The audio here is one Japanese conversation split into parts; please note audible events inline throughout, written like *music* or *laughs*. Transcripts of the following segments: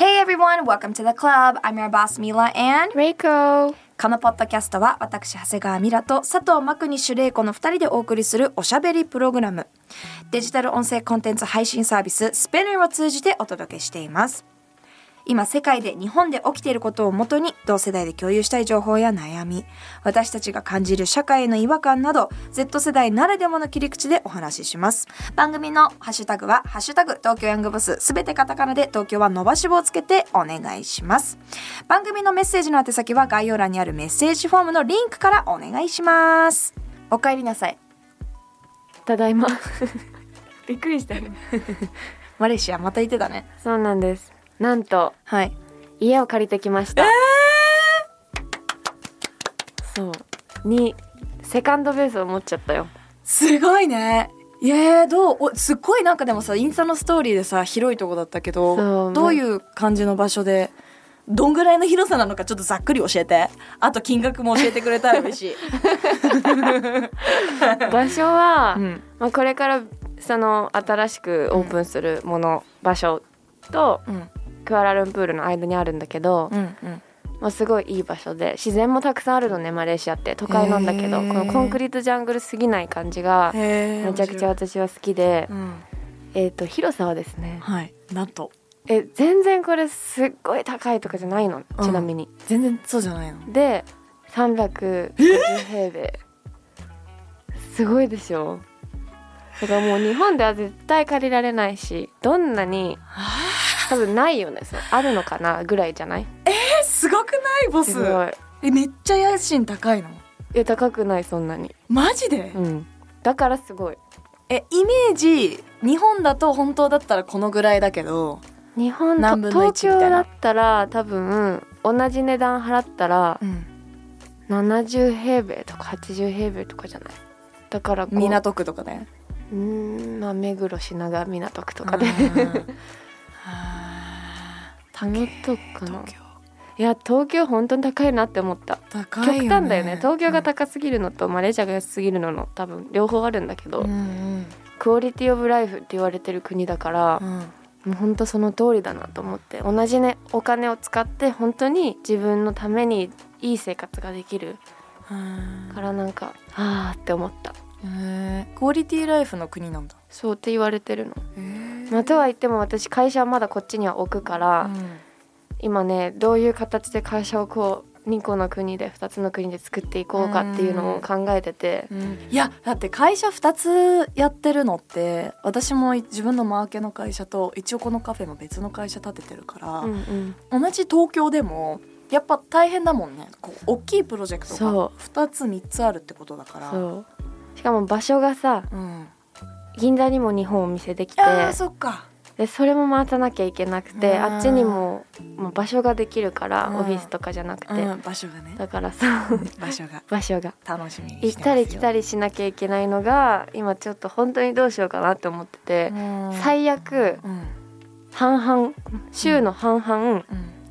Hey everyone, welcome to the club. I'm your boss Mila and Reiko. このポッドキャストは私長谷川ミラと佐藤真国主玲子の2人でお送りするおしゃべりプログラム。デジタル音声コンテンツ配信サービス Spinner を通じてお届けしています今世界で日本で起きていることをもとに同世代で共有したい情報や悩み。私たちが感じる社会への違和感など Z 世代ならではの切り口でお話しします。番組のハッシュタグは「ハッシュタグ東京ヤングボス」すべてカタカナで東京は伸ばし棒をつけてお願いします。番組のメッセージの宛先は概要欄にあるメッセージフォームのリンクからお願いします。お帰りなさい。ただいま。*laughs* びっくりしたよね。*laughs* マレーシアまた行ってたね。そうなんですなんとはい。家を借りてきました、そう。にセカンドベースを持っちゃったよ。すごいね。いやどう？おすっごいなんかでもさインスタのストーリーでさ広いとこだったけそどうどういう感じの場所でどんぐらいの広さなのかちょっとざっくり教えて。あと金額も教えてくれたら嬉しい、*laughs* 場所は、うん。まあ、これからその新しくオープンするもの、場所とうんクアラルンプールの間にあるんだけど、うんうん。まあ、すごいいい場所で自然もたくさんあるのねマレーシアって。都会なんだけどこのコンクリートジャングルすぎない感じがへめちゃくちゃ私は好きで、うん。えー、と広さはですねはい。なんと。え全然これすっごい高いとかじゃないの？うん。ちなみに、全然そうじゃないの。で350平米。すごいでしょ？だからもう日本では絶対借りられないしどんなに多分ないよね。そうあるのかなぐらいじゃない？えすごくない？ボス。すごい。えめっちゃ家賃高いの？え高くないそんなに。マジで、うん。だからすごい。えイメージ日本だと本当だったらこのぐらいだけど日本何分東一みたいな。京だったら多分同じ値段払ったらうん。70平米とか80平米とかじゃない？だからこう港区とかね。うーんまあ目黒品川港区とかで。高 *laughs* もっとかな東京。いや東京本当に高いなって思った。高いよね。極端だよね。東京が高すぎるのとマレーシアが安すぎるのの多分両方あるんだけど、うんうん。クオリティオブライフって言われてる国だからう、ん。もう本当その通りだなと思って。同じねお金を使って本当に自分のためにいい生活ができる。うん。からなんかあーって思った。へー。クオリティライフの国なんだ。そうって言われてるの、へーまあ、とは言っても私会社はまだこっちには置くから、うん。今ねどういう形で会社をこう2個の国で2つの国で作っていこうかっていうのを考えてて、いやだって会社2つやってるのって私も自分のマーケの会社と一応このカフェも別の会社立ててるから、うんうん。同じ東京でもやっぱ大変だもんね。こう大きいプロジェクトがそ2つ3つあるってことだから。しかも場所がさうん、銀座にも日本お店できてあーそっか。でそれも回さなきゃいけなくてうん。あっちにももう場所ができるからうん。オフィスとかじゃなくて、うん、場所がね。だからさ *laughs* 場所が。*laughs* 場所が。楽しみに行ったり来たりしなきゃいけないのが今ちょっと本当にどうしようかなって思ってて、最悪うん。半々週の半々、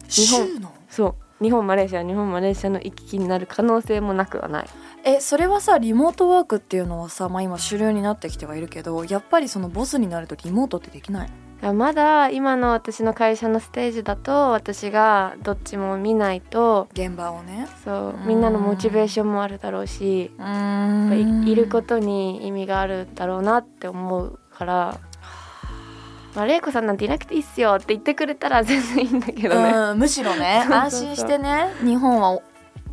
週の？そう日本マレーシア日本マレーシアの行き来になる可能性もなくはない。えそれはさリモートワークっていうのはさ、まあ、今主流になってきてはいるけどやっぱりそのボスになるとリモートってできない？まだ今の私の会社のステージだと私がどっちも見ないと現場をね。そううんみんなのモチベーションもあるだろうしうやっぱいいることに意味があるだろうなって思うから。まあ、玲子さんなんていなくていいっすよって言ってくれたら全然いいんだけどね。うん、むしろね *laughs* 安心してね日本は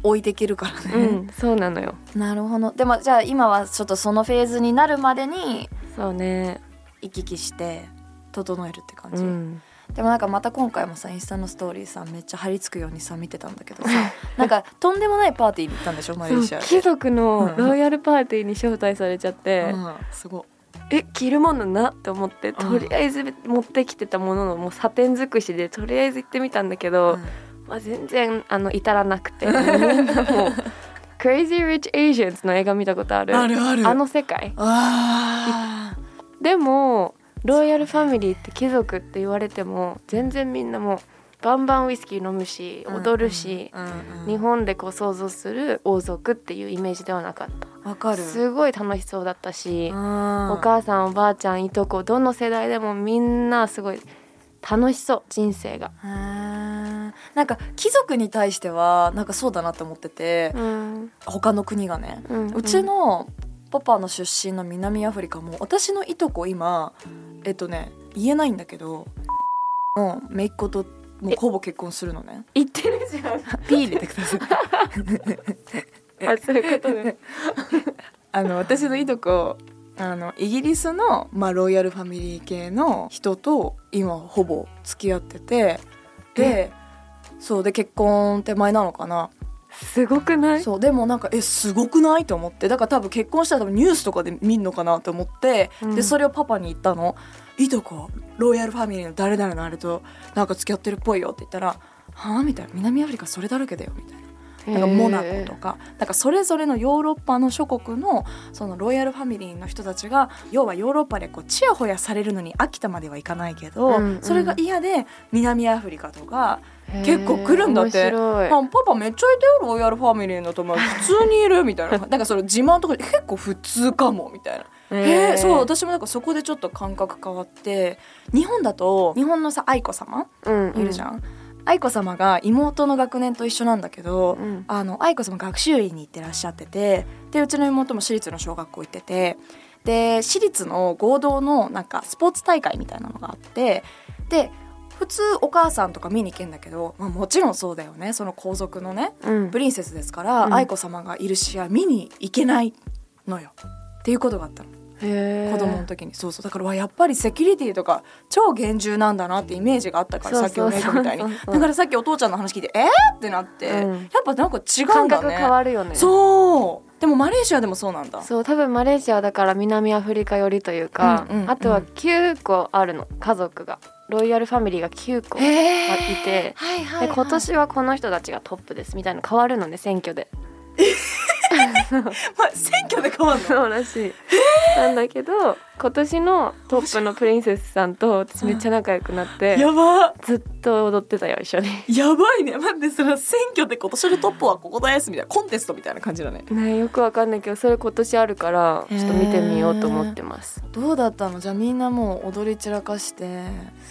置いてけるからうね、ん、そうなのよ。なるほどでもじゃあ今はちょっとそのフェーズになるまでにそうね。行き来して整えるって感じ、うん。でもなんかまた今回もさインスタのストーリーさめっちゃ張り付くようにさ見てたんだけどさ *laughs* なんかとんでもないパーティーに行ったんでしょマレーシア貴族のロイヤルパーティーに招待されちゃって、うん、すごいえ着るものな？って思ってとりあえず持ってきてたもののもうサテン尽くしでとりあえず行ってみたんだけど、は全然あの至らなくて。みんなもう「Crazy Rich Asians」の映画見たことある。あるある。あの世界。あでもロイヤルファミリーって貴族って言われても全然みんなもうバンバンウイスキー飲むしー踊るし、うんうん。日本でこう想像する王族っていうイメージではなかったすごい楽しそうだったし、おお母さんおばあちゃんいとこどの世代でもみんなすごい楽しそう人生が。なんか貴族に対してはなんかそうだなって思ってて、うん。他の国がね、うんうちのパパの出身の南アフリカも私のいとこ今えっとね言えないんだけどもう姪っ子ともうほぼ結婚するのね。言ってるじゃん。ピー入れてくださいあそういうことね。*laughs* あの私のいとこあのイギリスの、まあ、ロイヤルファミリー系の人と今ほぼ付き合っててでそうで結婚手前なのかなすごくない？そうでもなんかえすごくない？と思ってだから多分結婚したら多分ニュースとかで見んのかなと思って、うんでそれをパパに言ったの「いとこロイヤルファミリーの誰々のあれとなんか付き合ってるっぽいよ」って言ったら「はあ?」みたいな「南アフリカそれだらけだよ」みたいな。なんかモナコとかなんかそれぞれのヨーロッパの諸国のそのロイヤルファミリーの人たちが要はヨーロッパでこうチヤホヤされるのに飽きたまではいかないけど、うんうん。それが嫌で南アフリカとか結構来るんだって。面白い。あパパめっちゃいたよロイヤルファミリーの友達。*laughs* 普通にいるみたいな。なんかその自慢とかで結構普通かもみたいな。えー、そう私もなんかそこでちょっと感覚変わって日本だと日本のさ愛子様うん。いるじゃん、愛子様が妹の学年と一緒なんだけど、うん。あの愛子様学習院に行ってらっしゃっててでうちの妹も私立の小学校行っててで私立の合同のなんかスポーツ大会みたいなのがあってで普通お母さんとか見に行けんだけど、まあ、もちろんそうだよね。その皇族のねうん。プリンセスですから、うん。愛子様がいる試合見に行けないのよ。っていうことがあったの子供の時に。そうそう。だからわやっぱりセキュリティとか超厳重なんだなってイメージがあったからさっきお姉子みたいに。だからさっきお父ちゃんの話聞いてえー？ってなって、うん。やっぱなんか違うんだ感覚ね変わるよね。そう。でもマレーシアでもそうなんだ。そう多分マレーシアだから南アフリカ寄りというか、うんうんうん。あとは9個あるの。家族が。ロイヤルファミリーが9個いへて、はい。はい、で今年はこの人たちがトップです。みたいなの変わるのね選挙で *laughs* まあ、選挙で変わるの？そうらしい。なんだけど今年のトップのプリンセスさんと私めっちゃ仲良くなってやば。ずっと踊ってたよ一緒に。やばいね。待ってその選挙で今年のトップはここですみたいなコンテストみたいな感じだね。ねよくわかんないけどそれ今年あるからちょっと見てみようと思ってます。どうだったの？じゃあみんなもう踊り散らかして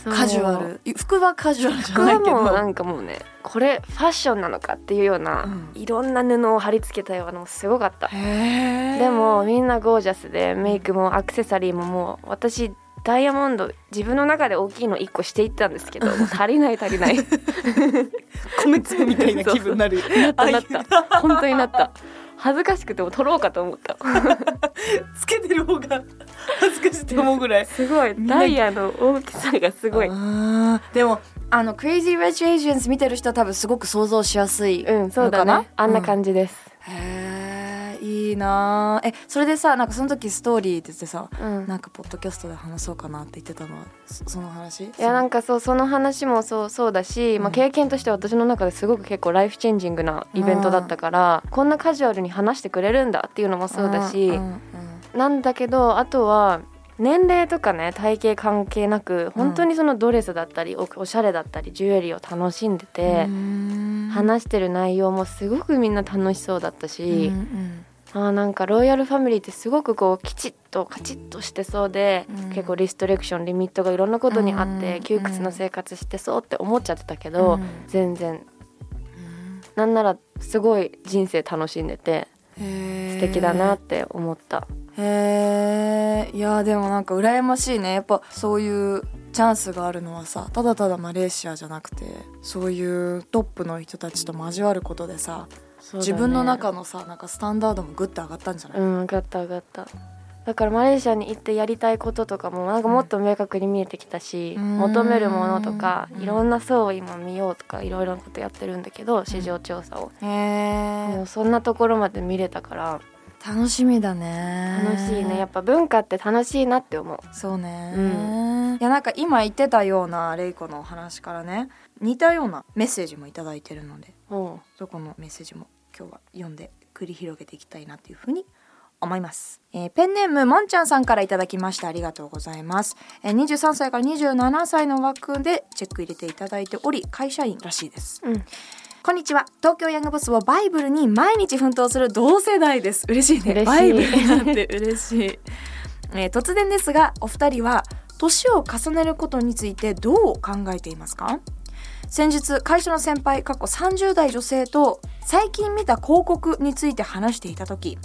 カジュアル。い服はカジュアルじゃ服ないけど。はもうなんかもうねこれファッションなのかっていうような、うん。いろんな布を貼り付けたようなのもすごかった。でもみんなゴージャスでメイクもアクセサリーももう私ダイヤモンド自分の中で大きいの1個していったんですけど *laughs* 足りない足りない。*laughs* 米粒みたいな気分になる。なったなった。本当になった。恥ずかしくても取ろうかと思った。*laughs* つけてる方が恥ずかしいと思うぐらい。すごい。ダイヤの大きさがすごい。あー。でもあの Crazy Rich Asians 見てる人は多分すごく想像しやすいうんそうだね。あんなじ、感じです、うんへえいいなーえそれでさなんかその時ストーリーって言ってさうん。なんかポッドキャストで話そうかなって言ってたのはそその話？いいやなんかそうその話もそうそうだし、まあ、うん経験として私の中ですごく結構ライフチェンジングなイベントだったから、こんなカジュアルに話してくれるんだっていうのもそうだし、んんなんだけどあとは年齢とかね体型関係なく本当にそのドレスだったりおおしゃれだったりジュエリーを楽しんでて、うん。話してる内容もすごくみんな楽しそうだったうんし、うんあーなんかロイヤルファミリーってすごくこうきちっとカチッとしてそうで、うん。結構リストレクションリミットがいろんなことにあって、うん。窮屈な生活してそうって思っちゃってたけど、うん。全然。うん。なんならすごい人生楽しんでて素敵だなって思った。へえいやでもなんか羨ましいね。やっぱそういうチャンスがあるのはさただただマレーシアじゃなくてそういうトップの人たちと交わることでさ、ね。自分の中のさなんかスタンダードもグッと上がったんじゃない、うん上がった上がった。だからマレーシアに行ってやりたいこととかもなんかもっと明確に見えてきたし、うん。求めるものとかうん。いろんな層を今見ようとかいろいろなことやってるんだけど市場調査を、へえもうそんなところまで見れたから楽しみだね。楽しいね。やっぱ文化って楽しいなって思う。そうね、ういやなんか今言ってたようなレイコのお話からね似たようなメッセージもいただいてるのでう。んそこのメッセージも今日は読んで繰り広げていきたいなというふうに思います、えーペンネームもんちゃんさんからいただきました。ありがとうございます、えー23歳から27歳の枠でチェック入れていただいており会社員らしいです。うん。こんにちは。東京ヤングボスをバイブルに毎日奮闘する同世代です。嬉しいね。嬉しい。バイブルになって嬉しい、えー突然ですがお二人は年を重ねることについてどう考えていますか？先日会社の先輩過去30代女性と最近見た広告について話していた時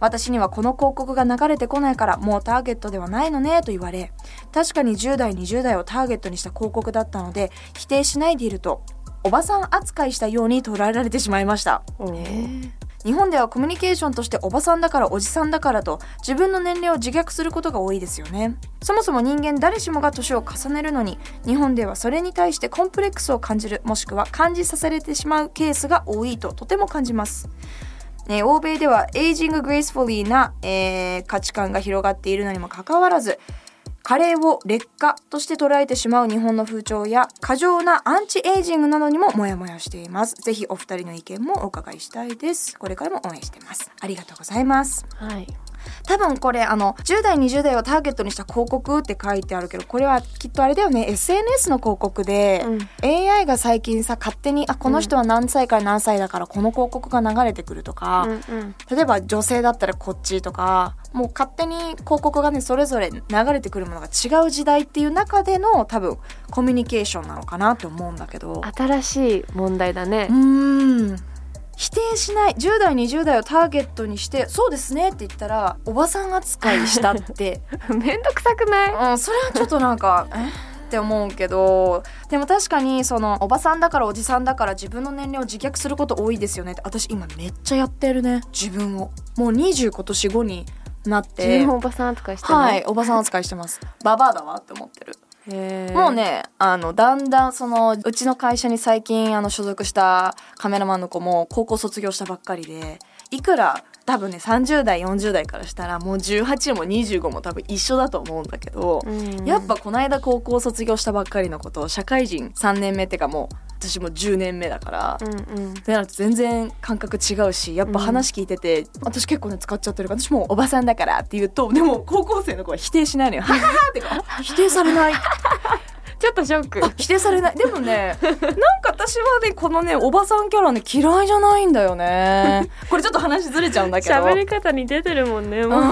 私にはこの広告が流れてこないからもうターゲットではないのねと言われ確かに10代20代をターゲットにした広告だったので否定しないでいるとおばさん扱いしたように捉えられてしまいました。うん日本ではコミュニケーションとしておばさんだからおじさんだからと自分の年齢を自虐することが多いですよね。そもそも人間誰しもが年を重ねるのに日本ではそれに対してコンプレックスを感じるもしくは感じさせられてしまうケースが多いととても感じます。えー欧米では aging gracefully な、えー価値観が広がっているのにもかかわらず加齢を劣化として捉えてしまう日本の風潮や過剰なアンチエイジングなどにもモヤモヤしています。ぜひお二人の意見もお伺いしたいです。これからも応援してます。ありがとうございます。はい。多分これあの10代20代をターゲットにした広告って書いてあるけどこれはきっとあれだよね。SNS の広告で、うん。AI が最近さ勝手にあこの人は何歳から何歳だからこの広告が流れてくるとか、うんうん。例えば女性だったらこっちとかもう勝手に広告がねそれぞれ流れてくるものが違う時代っていう中での多分コミュニケーションなのかなって思うんだけど。新しい問題だね。うーん否定しない10代20代をターゲットにしてそうですねって言ったらおばさん扱いしたって。*laughs* めんどくさくない？うんそれはちょっとなんか *laughs* え？って思うけど。でも確かにそのおばさんだからおじさんだから自分の年齢を自虐すること多いですよねって。私今めっちゃやってるね。自分を。もう20今年後になっ自て分をおばさん扱いしてはいおばさん扱いしてます。ババアだわって思ってるもうねあのだんだんそのうちの会社に最近あの所属したカメラマンの子も高校卒業したばっかりでいくら多分ね30代40代からしたらもう18も25も多分一緒だと思うんだけど、うん。やっぱこの間高校卒業したばっかりのこと社会人3年目ってかもう私も10年目だから、うんうん。ってなると全然感覚違うしやっぱ話聞いてて、私結構ね使っちゃってるから私もおばさんだからって言うとでも高校生の子は否定しないのよ。はははってか *laughs* 否定されないちょっとショック。否定されない。でもねなんか私はねこのねおばさんキャラね嫌いじゃないんだよね。*laughs* これちょっと話ずれちゃうんだけど。喋り方に出てるもんねもう。ん、う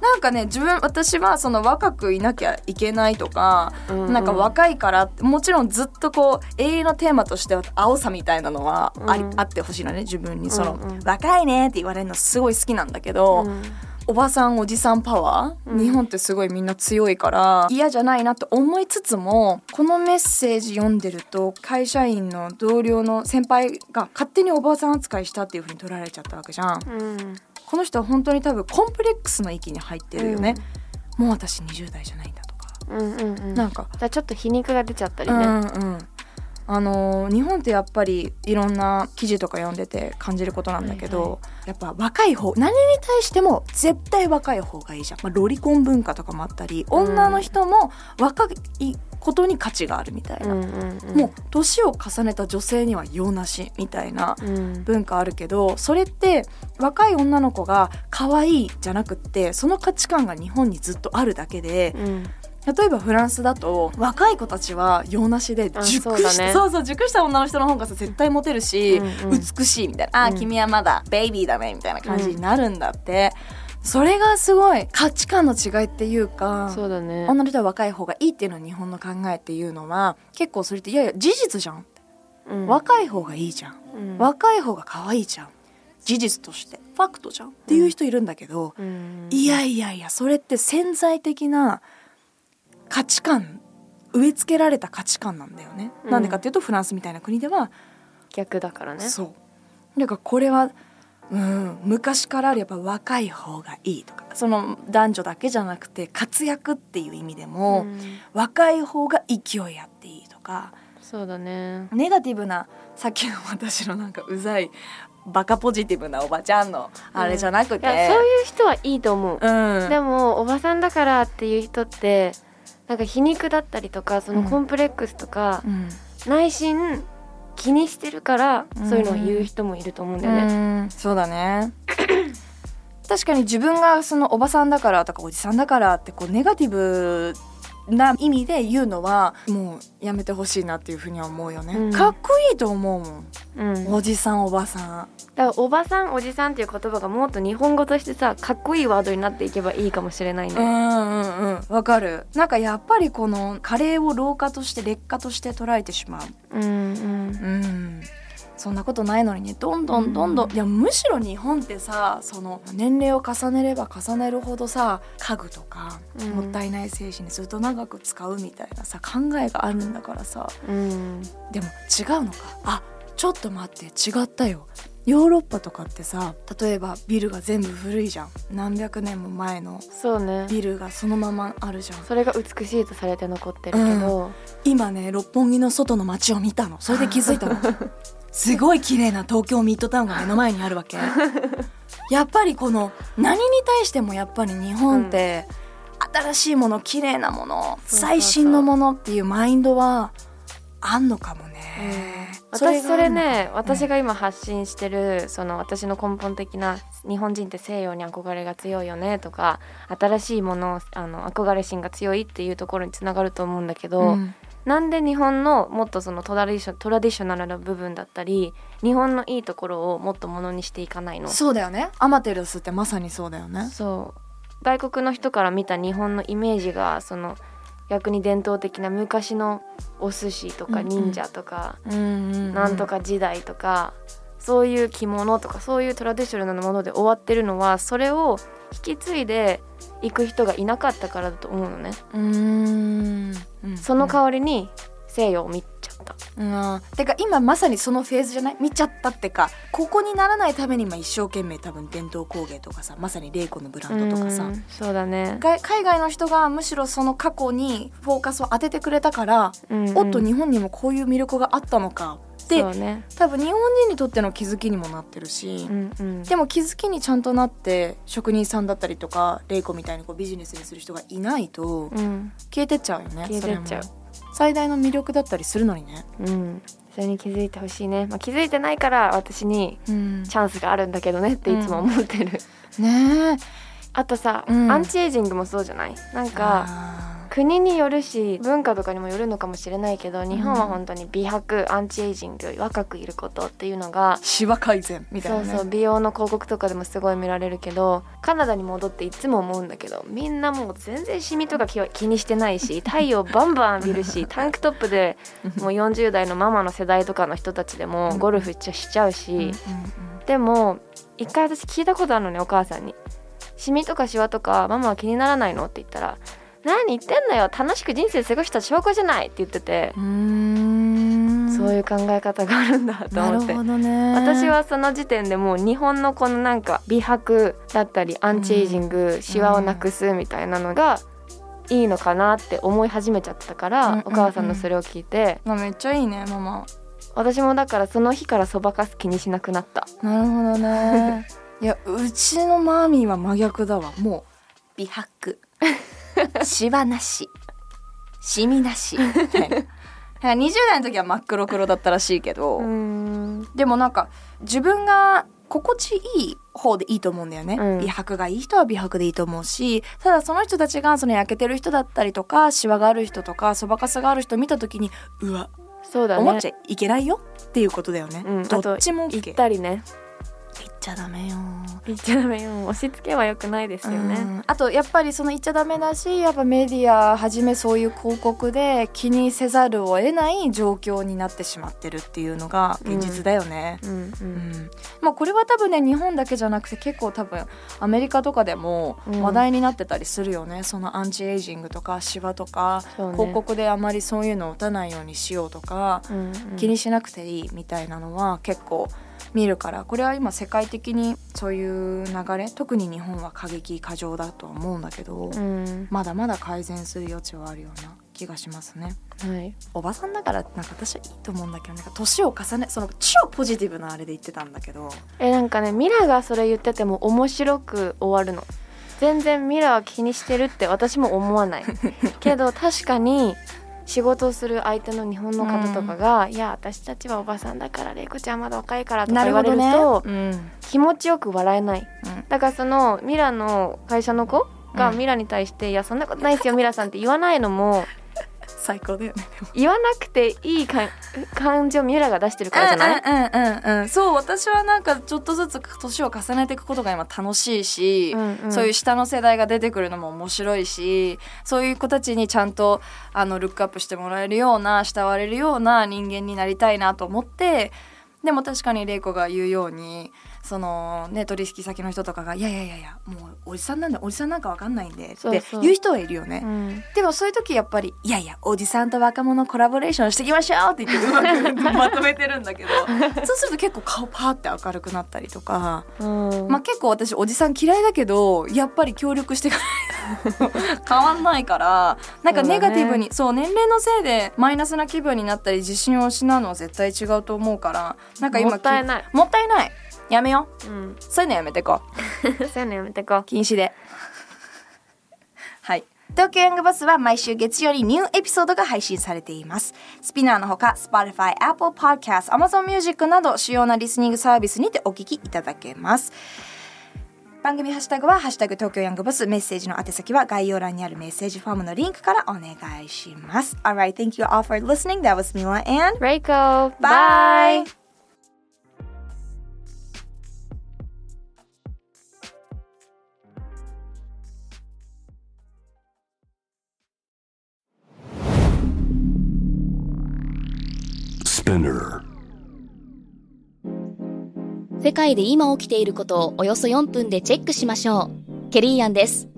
なんかね自分私はその若くいなきゃいけないとか、うんうん。なんか若いからもちろんずっとこう永遠のテーマとしては青さみたいなのはあり、うんあってほしいのね自分に。その、うんうん。若いねって言われるのすごい好きなんだけど、うんおばさんおじさんパワー、うん。日本ってすごいみんな強いから嫌じゃないなって思いつつもこのメッセージ読んでると会社員の同僚の先輩が勝手におばさん扱いしたっていう風に取られちゃったわけじゃん。うん。この人は本当に多分コンプレックスの域に入ってるよね、もう私20代じゃないんだとか、うんうんうん。なんか。ちょっと皮肉が出ちゃったりね、うんうんあのー日本ってやっぱりいろんな記事とか読んでて感じることなんだけど、はいはやっぱ若い方何に対しても絶対若い方がいいじゃん、まあ、ロリコン文化とかもあったりうん。女の人も若いことに価値があるみたいな、うんうんうん。もう年を重ねた女性には用なしみたいなうん。文化あるけどそれって若い女の子が可愛いじゃなくってその価値観が日本にずっとあるだけでうん例えばフランスだと若い子たちは用なしであ熟そうだしたね。そうそう熟した女の人の方がさ絶対モテるし、うんうん美しいみたいな「あうん。ー君はまだベイビーだね」みたいな感じになるんだって、それがすごい価値観の違いっていうかそうだね。女の人は若い方がいいっていうのは日本の考えっていうのは結構それっていやいや事実じゃん、うん。若い方がいいじゃん。うん。若い方が可愛いじゃん。事実として。ファクトじゃん。っていう人いるんだけど、うん。いやいやいやそれって潜在的な価値観植え付けられた価値観なんだよね、うん。なんでかっていうとフランスみたいな国では、逆だからね。そう。だからこれはうん昔からやっぱ若い方がいいとかその男女だけじゃなくて活躍っていう意味でも、うん。若い方が勢いあっていいとかそうだね。ネガティブなさっきの私のなんかうざいバカポジティブなおばちゃんのあれじゃなくて、いやそういう人はいいと思う、うん。でもおばさんだからっていう人ってなんか皮肉だったりとかそのコンプレックスとか、うん。内心気にしてるから、うん。そういうのを言う人もいると思うんだよね。うん。そうだね。確かに自分がそのおばさんだからとかおじさんだからってこうネガティブな意味で言うのはもうやめてほしいなっていうふうには思うよね、うん。かっこいいと思うもん。うん、おじさんおばさん。だからおばさんおじさんっていう言葉がもっと日本語としてさかっこいいワードになっていけばいいかもしれないね。うんうんうん。わかる。なんかやっぱりこの加齢を老化として劣化として捉えてしまう。うんうん。うんそんなことないのにねどんどんどんどん、いやむしろ日本ってさその年齢を重ねれば重ねるほどさ家具とか、うん。もったいない精神にずっと長く使うみたいなさ考えがあるんだからさ。うん。でも違うのか。あちょっと待って違ったよ。ヨーロッパとかってさ例えばビルが全部古いじゃん。何百年も前のそうね。ビルがそのままあるじゃん。それが美しいとされて残ってるけど、今ね六本木の外の街を見たの。それで気づいたの *laughs* すごい綺麗な東京ミッドタウンが目の前にあるわけ。*laughs* やっぱりこの何に対してもやっぱり日本って、新しいもの綺麗なもの最新のものっていうマインドはあんのかもね、私それねがあるのか私が今発信してるその私の根本的な日本人って西洋に憧れが強いよねとか新しいものをあの憧れ心が強いっていうところにつながると思うんだけど、うんなんで日本のもっとそのトラディショトラディショナルな部分だったり日本のいいところをもっとものにしていかないの？そうだよね。アマテラスってまさにそうだよね。そう。外国の人から見た日本のイメージがその逆に伝統的な昔のお寿司とか忍者とか、なんとか時代とかそういう着物とかそういうトラディショナルなもので終わってるのはそれを引き継いでいく人がいなかったからだと思うのね、うーん。うん。その代わりに西洋を見ちゃった、うん、てか今まさにそのフェーズじゃない？見ちゃったってか。ここにならないために今一生懸命多分伝統工芸とかさまさにレイコのブランドとかさ。うんそうだね、が海外の人がむしろその過去にフォーカスを当ててくれたから、うんうん。おっと日本にもこういう魅力があったのかってそうね。多分日本人にとっての気づきにもなってるし、うんうん。でも気づきにちゃんとなって職人さんだったりとかレイコみたいにこうビジネスにする人がいないとうん。消えてっちゃうよね消えてっちゃう。最大の魅力だったりするのにね、うん。それに気づいてほしいね、まあ、気づいてないから私にうん、チャンスがあるんだけどねっていつも思ってる、ねえ。あとさ、うん。アンチエイジングもそうじゃない？なんかあ国によるし文化とかにもよるのかもしれないけど日本は本当に美白アンチエイジング若くいることっていうのがーシワ改善みたいなね。そうそう美容の広告とかでもすごい見られるけどカナダに戻っていつも思うんだけどみんなもう全然シミとか気にしてないし太陽バンバン浴びるし *laughs* タンクトップでもう40代のママの世代とかの人たちでもゴルフしちゃしちゃうし、でも一回私聞いたことあるのねお母さんに「シミとかシワとかママは気にならないの?」って言ったら「何言ってんのよ。楽しく人生過ごした証拠じゃない」って言ってて、うん。そういう考え方があるんだと思って。ほどね。私はその時点でもう日本のこのなんか美白だったりアンチエイジング、シワをなくすみたいなのがいいのかなって思い始めちゃってたから、うんうんうん。お母さんのそれを聞いて。まあめっちゃいいねママ。私もだからその日からそばかす気にしなくなった。なるほどね。*laughs* いやうちのマーミーは真逆だわ。もう美白シワなし。シミなし。みたい。なだから20代の時は真っ黒黒だったらしいけど、うん。でもなんか自分が心地いい方でいいと思うんだよね、うん。美白がいい人は美白でいいと思うしただその人たちがその焼けてる人だったりとかシワがある人とかそばかすがある人を見た時にうわ、そうだね。思っちゃいけないよっていうことだよね、うん、どっちも OK 行ったりね。言っちゃダメよ。言っちゃダメよ。押し付けは良くないですよね、うん。あとやっぱりその言っちゃダメだしやっぱメディアはじめそういう広告で気にせざるを得ない状況になってしまってるっていうのが現実だよね。うんううん。ん。まあ、これは多分ね日本だけじゃなくて結構多分アメリカとかでもうん。話題になってたりするよね、そのアンチエイジングとかシワとか、ね。広告であまりそういうのを打たないようにしようとか、うんうん。気にしなくていいみたいなのは結構見るからこれは今世界的にそういう流れ特に日本は過激過剰だとは思うんだけど、うん。まだまだ改善する余地はあるような気がしますね。はい。おばさんだからなんか私はいいと思うんだけどなんか年を重ねその超ポジティブなあれで言ってたんだけどえなんかねミラがそれ言ってても面白く終わるの。全然ミラは気にしてるって私も思わない。*laughs* けど確かに仕事をする相手の日本の方とかが「いや私たちはおばさんだから玲子ちゃんまだ若いから」とか言われるとうん。気持ちよく笑えない。うん。だからそのミラの会社の子がうん。ミラに対して「いやそんなことないですよミラさん」って言わないのも最高だよね言わなくていいか感情をミラが出してるからじゃない？うんうんうんうん。そう私はなんかちょっとずつ年を重ねていくことが今楽しいし、うんうん。そういう下の世代が出てくるのも面白いしそういう子たちにちゃんとあのルックアップしてもらえるような慕われるような人間になりたいなと思ってでも確かに玲子が言うようにそのね取引先の人とかが「いやいやいやいやもうおじさんなんだおじさんなんかわかんないんで」って言う人はいるよね。うん。でもそういう時やっぱり「いやいやおじさんと若者コラボレーションしていきましょう」って言ってうまくまとめてるんだけど *laughs* そうすると結構顔パーって明るくなったりとか、うん。まあ結構私おじさん嫌いだけどやっぱり協力していかないと *laughs* 変わんないからなんかネガティブにそう,、年齢のせいでマイナスな気分になったり自信を失うのは絶対違うと思うからなんか今もったいないきもったいないやめよううんそういうのやめてこう *laughs* そういうのやめてこう禁止で。はい。東京ヤングバスは毎週月曜にニューエピソードが配信されています。スピナーのほか、Spotify、Apple Podcast、Amazon Music など主要なリスニングサービスにてお聞きいただけます。番組ハッシュタグは、ハッシュタグ東京ヤングバス、メッセージの宛先は概要欄にあるメッセージフォームのリンクからお願いします。Alright, thank you all for listening. That was Mila and Reiko bye! Spinner. 世界で今起きていることをおよそ4分でチェックしましょう。ケリーアンです。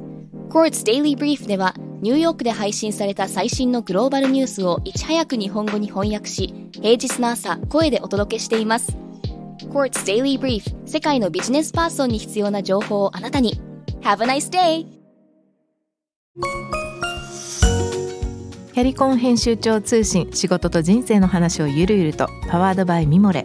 Quartz Daily Brief では、ニューヨークで配信された最新のグローバルニュースをいち早く日本語に翻訳し、平日の朝、声でお届けしています。Quartz Daily Brief 世界のビジネスパーソンに必要な情報をあなたに。Have a nice day! キャリコン編集長通信仕事と人生の話をゆるゆるとパワードバイミモレ